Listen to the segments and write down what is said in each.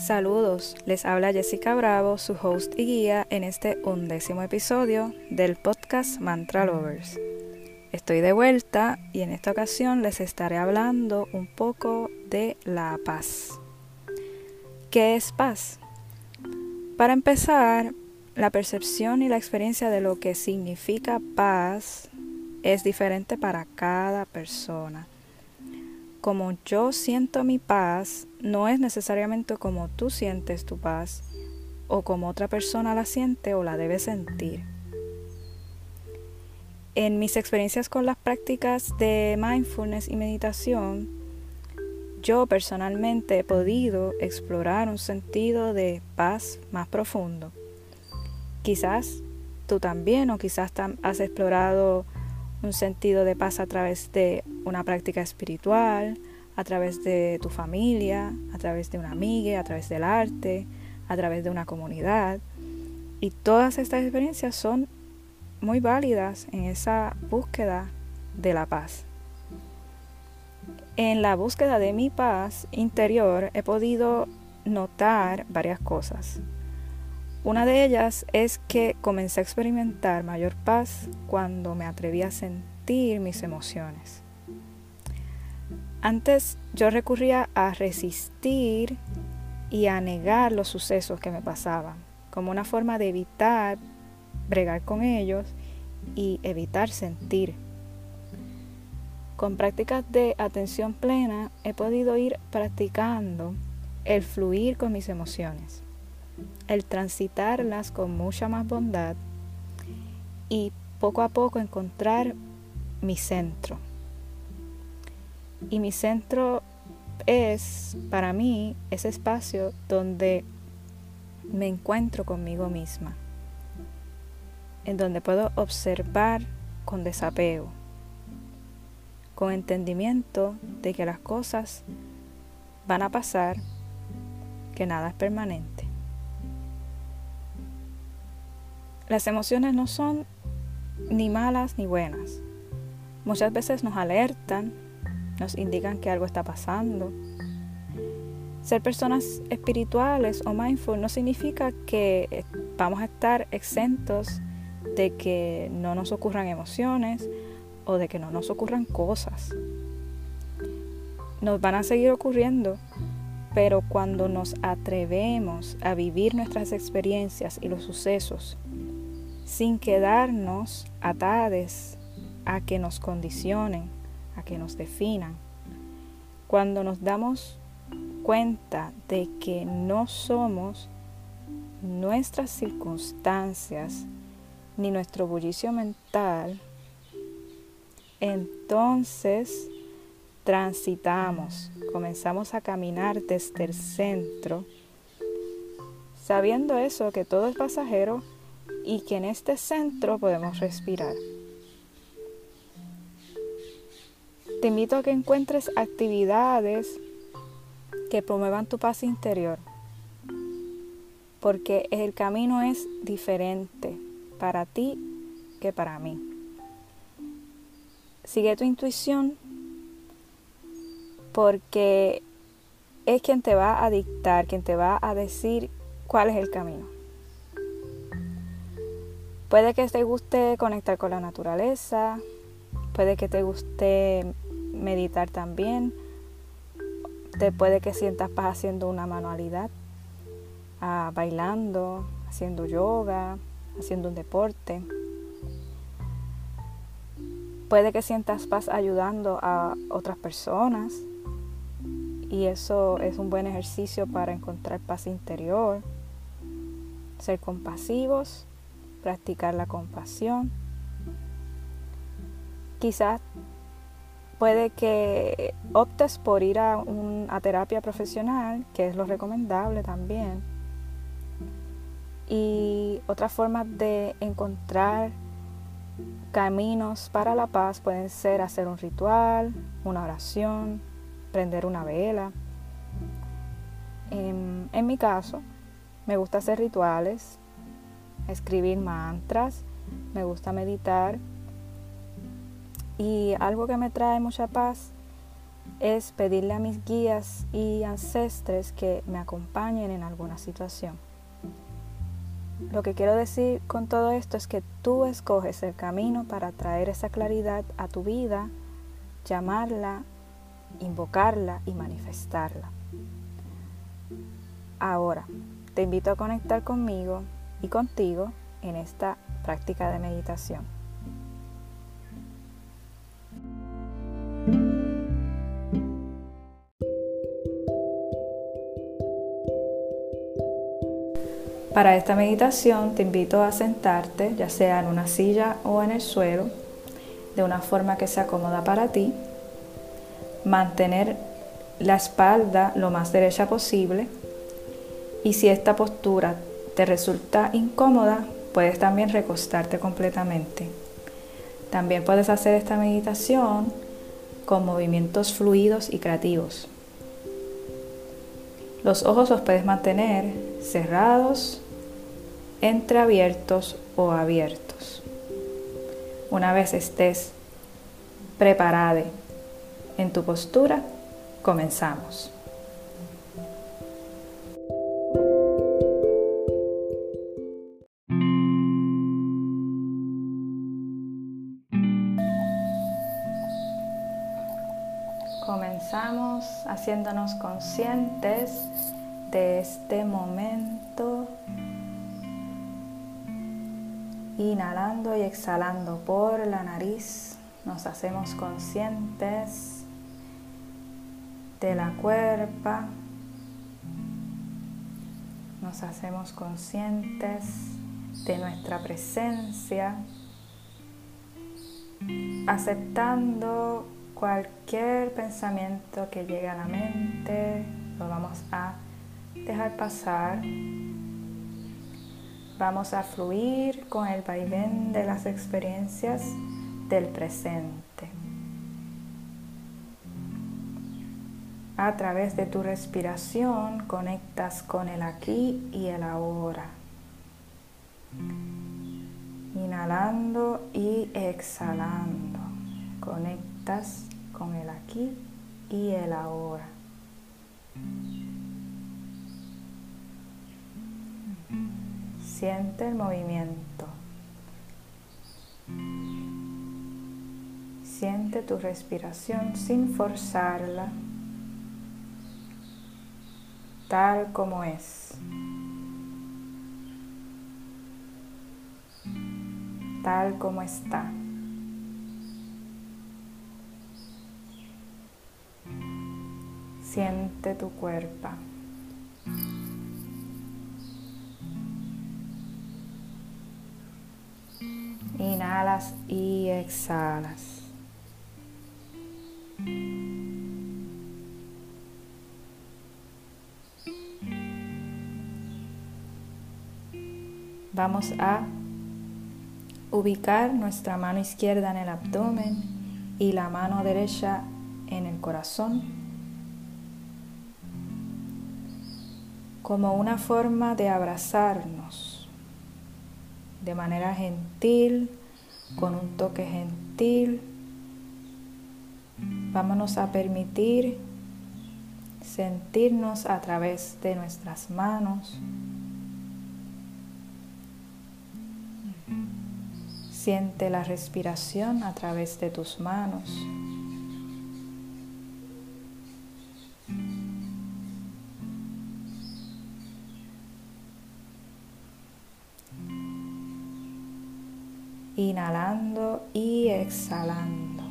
Saludos, les habla Jessica Bravo, su host y guía en este undécimo episodio del podcast Mantra Lovers. Estoy de vuelta y en esta ocasión les estaré hablando un poco de la paz. ¿Qué es paz? Para empezar, la percepción y la experiencia de lo que significa paz es diferente para cada persona. Como yo siento mi paz, no es necesariamente como tú sientes tu paz o como otra persona la siente o la debe sentir. En mis experiencias con las prácticas de mindfulness y meditación, yo personalmente he podido explorar un sentido de paz más profundo. Quizás tú también o quizás has explorado un sentido de paz a través de una práctica espiritual, a través de tu familia, a través de una amiga, a través del arte, a través de una comunidad. Y todas estas experiencias son muy válidas en esa búsqueda de la paz. En la búsqueda de mi paz interior he podido notar varias cosas. Una de ellas es que comencé a experimentar mayor paz cuando me atreví a sentir mis emociones. Antes yo recurría a resistir y a negar los sucesos que me pasaban, como una forma de evitar bregar con ellos y evitar sentir. Con prácticas de atención plena he podido ir practicando el fluir con mis emociones el transitarlas con mucha más bondad y poco a poco encontrar mi centro. Y mi centro es para mí ese espacio donde me encuentro conmigo misma, en donde puedo observar con desapego, con entendimiento de que las cosas van a pasar, que nada es permanente. Las emociones no son ni malas ni buenas. Muchas veces nos alertan, nos indican que algo está pasando. Ser personas espirituales o mindful no significa que vamos a estar exentos de que no nos ocurran emociones o de que no nos ocurran cosas. Nos van a seguir ocurriendo, pero cuando nos atrevemos a vivir nuestras experiencias y los sucesos sin quedarnos atades a que nos condicionen, a que nos definan. Cuando nos damos cuenta de que no somos nuestras circunstancias ni nuestro bullicio mental, entonces transitamos, comenzamos a caminar desde el centro, sabiendo eso, que todo es pasajero y que en este centro podemos respirar. Te invito a que encuentres actividades que promuevan tu paz interior, porque el camino es diferente para ti que para mí. Sigue tu intuición porque es quien te va a dictar, quien te va a decir cuál es el camino. Puede que te guste conectar con la naturaleza, puede que te guste meditar también, te puede que sientas paz haciendo una manualidad, ah, bailando, haciendo yoga, haciendo un deporte. Puede que sientas paz ayudando a otras personas y eso es un buen ejercicio para encontrar paz interior. Ser compasivos practicar la compasión. Quizás puede que optes por ir a, una terapia profesional, que es lo recomendable también. Y otras formas de encontrar caminos para la paz pueden ser hacer un ritual, una oración, prender una vela. En, en mi caso, me gusta hacer rituales, escribir mantras, me gusta meditar y algo que me trae mucha paz es pedirle a mis guías y ancestres que me acompañen en alguna situación. Lo que quiero decir con todo esto es que tú escoges el camino para traer esa claridad a tu vida, llamarla, invocarla y manifestarla. Ahora, te invito a conectar conmigo y contigo en esta práctica de meditación. Para esta meditación te invito a sentarte, ya sea en una silla o en el suelo, de una forma que sea cómoda para ti. Mantener la espalda lo más derecha posible y si esta postura te resulta incómoda, puedes también recostarte completamente. También puedes hacer esta meditación con movimientos fluidos y creativos. Los ojos los puedes mantener cerrados, entreabiertos o abiertos. Una vez estés preparada en tu postura, comenzamos. Conscientes de este momento, inhalando y exhalando por la nariz, nos hacemos conscientes de la cuerpa, nos hacemos conscientes de nuestra presencia, aceptando Cualquier pensamiento que llegue a la mente lo vamos a dejar pasar. Vamos a fluir con el vaivén de las experiencias del presente. A través de tu respiración conectas con el aquí y el ahora. Inhalando y exhalando. Conectas con el aquí y el ahora. Siente el movimiento. Siente tu respiración sin forzarla, tal como es. Tal como está. Siente tu cuerpo. Inhalas y exhalas. Vamos a ubicar nuestra mano izquierda en el abdomen y la mano derecha en el corazón como una forma de abrazarnos de manera gentil, con un toque gentil. Vámonos a permitir sentirnos a través de nuestras manos. Siente la respiración a través de tus manos. Inhalando y exhalando.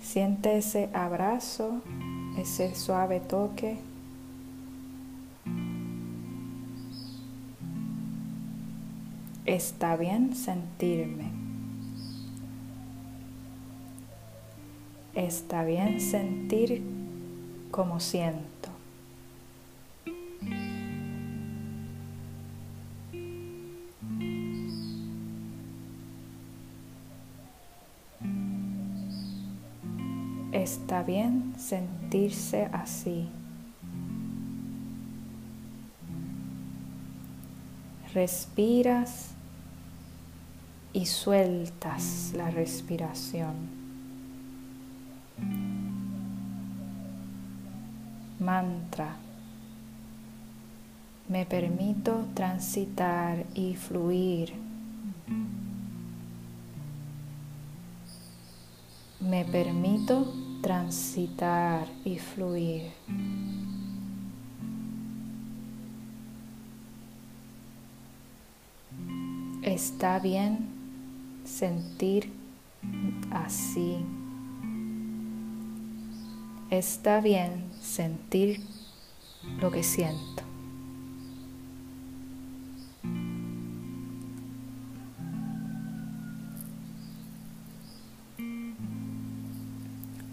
Siente ese abrazo, ese suave toque. Está bien sentirme. Está bien sentir como siento. está bien sentirse así. Respiras y sueltas la respiración. Mantra. Me permito transitar y fluir. Me permito transitar y fluir. Está bien sentir así. Está bien sentir lo que siento.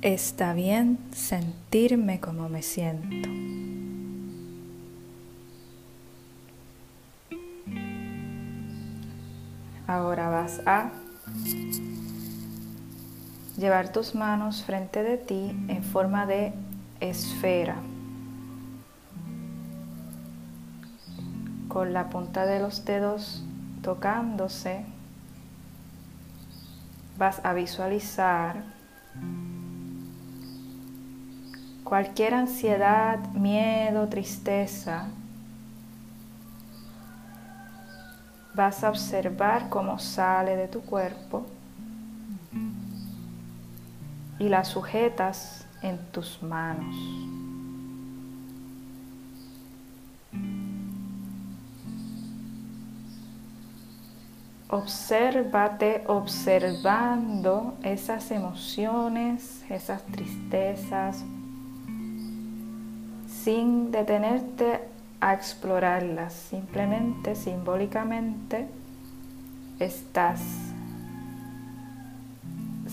Está bien sentirme como me siento. Ahora vas a llevar tus manos frente de ti en forma de esfera. Con la punta de los dedos tocándose, vas a visualizar cualquier ansiedad, miedo, tristeza. Vas a observar cómo sale de tu cuerpo y la sujetas en tus manos. Obsérvate observando esas emociones, esas tristezas, sin detenerte a explorarlas, simplemente simbólicamente estás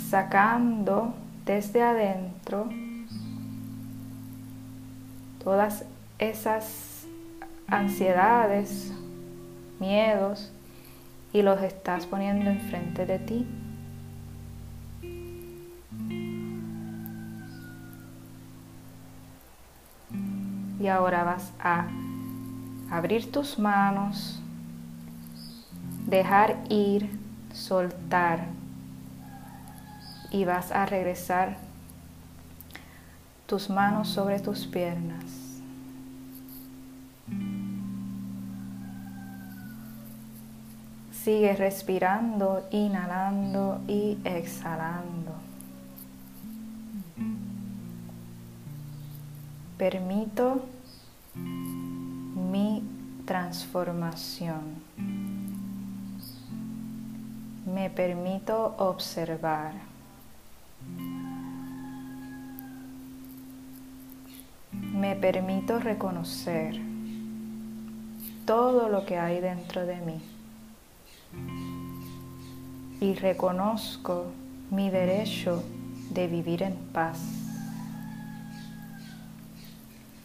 sacando desde adentro todas esas ansiedades, miedos y los estás poniendo enfrente de ti. Y ahora vas a abrir tus manos, dejar ir, soltar y vas a regresar tus manos sobre tus piernas. Sigue respirando, inhalando y exhalando. Permito mi transformación. Me permito observar. me permito reconocer todo lo que hay dentro de mí y reconozco mi derecho de vivir en paz.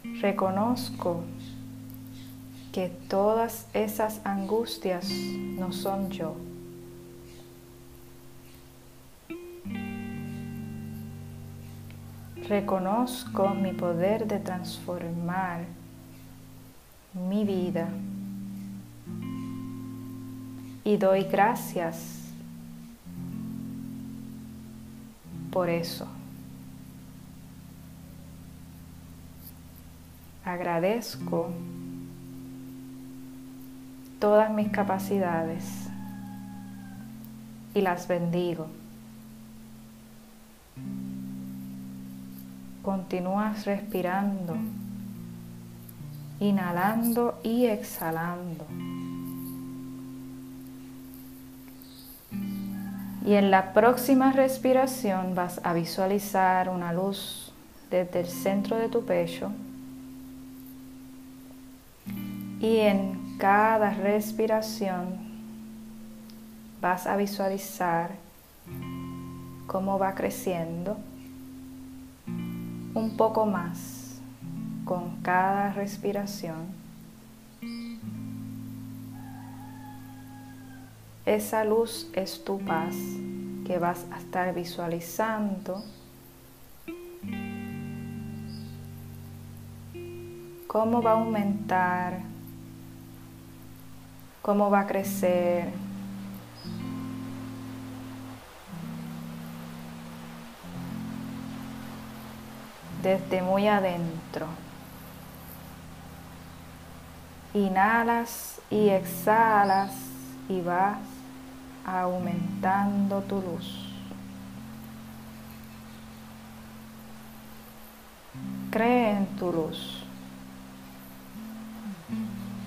Reconozco que todas esas angustias no son yo. Reconozco mi poder de transformar mi vida y doy gracias por eso. Agradezco todas mis capacidades y las bendigo. Continúas respirando, inhalando y exhalando. Y en la próxima respiración vas a visualizar una luz desde el centro de tu pecho. Y en cada respiración vas a visualizar cómo va creciendo un poco más con cada respiración. Esa luz es tu paz que vas a estar visualizando. Cómo va a aumentar, cómo va a crecer, desde muy adentro. Inhalas y exhalas y vas aumentando tu luz. Cree en tu luz.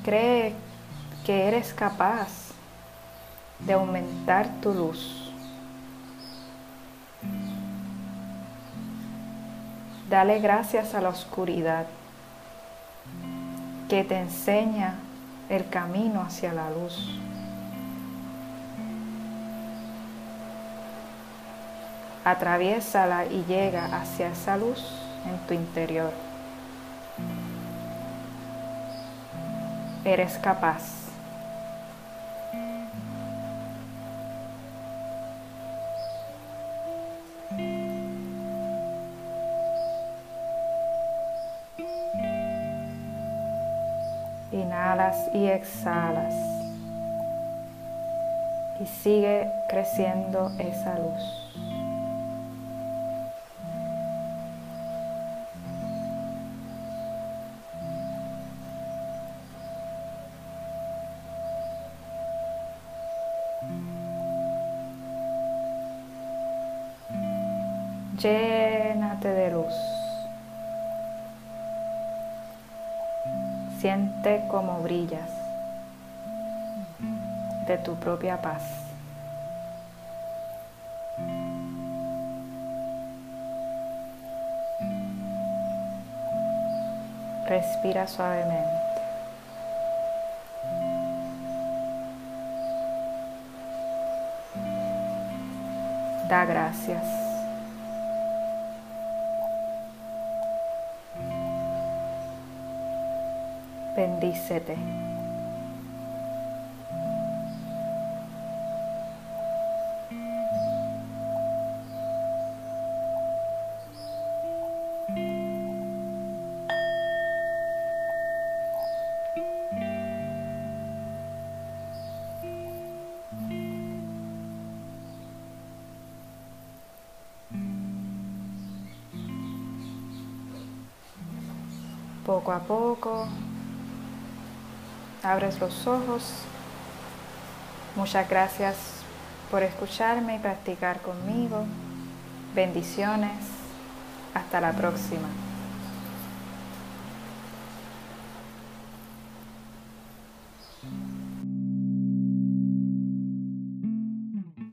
Cree que eres capaz de aumentar tu luz. Dale gracias a la oscuridad que te enseña el camino hacia la luz. Atraviésala y llega hacia esa luz en tu interior. Eres capaz. Y exhalas. Y sigue creciendo esa luz. Llénate de luz. Siente como brillas de tu propia paz. Respira suavemente. Da gracias. Bendícete. poco a poco abres los ojos. Muchas gracias por escucharme y practicar conmigo. Bendiciones. Hasta la próxima.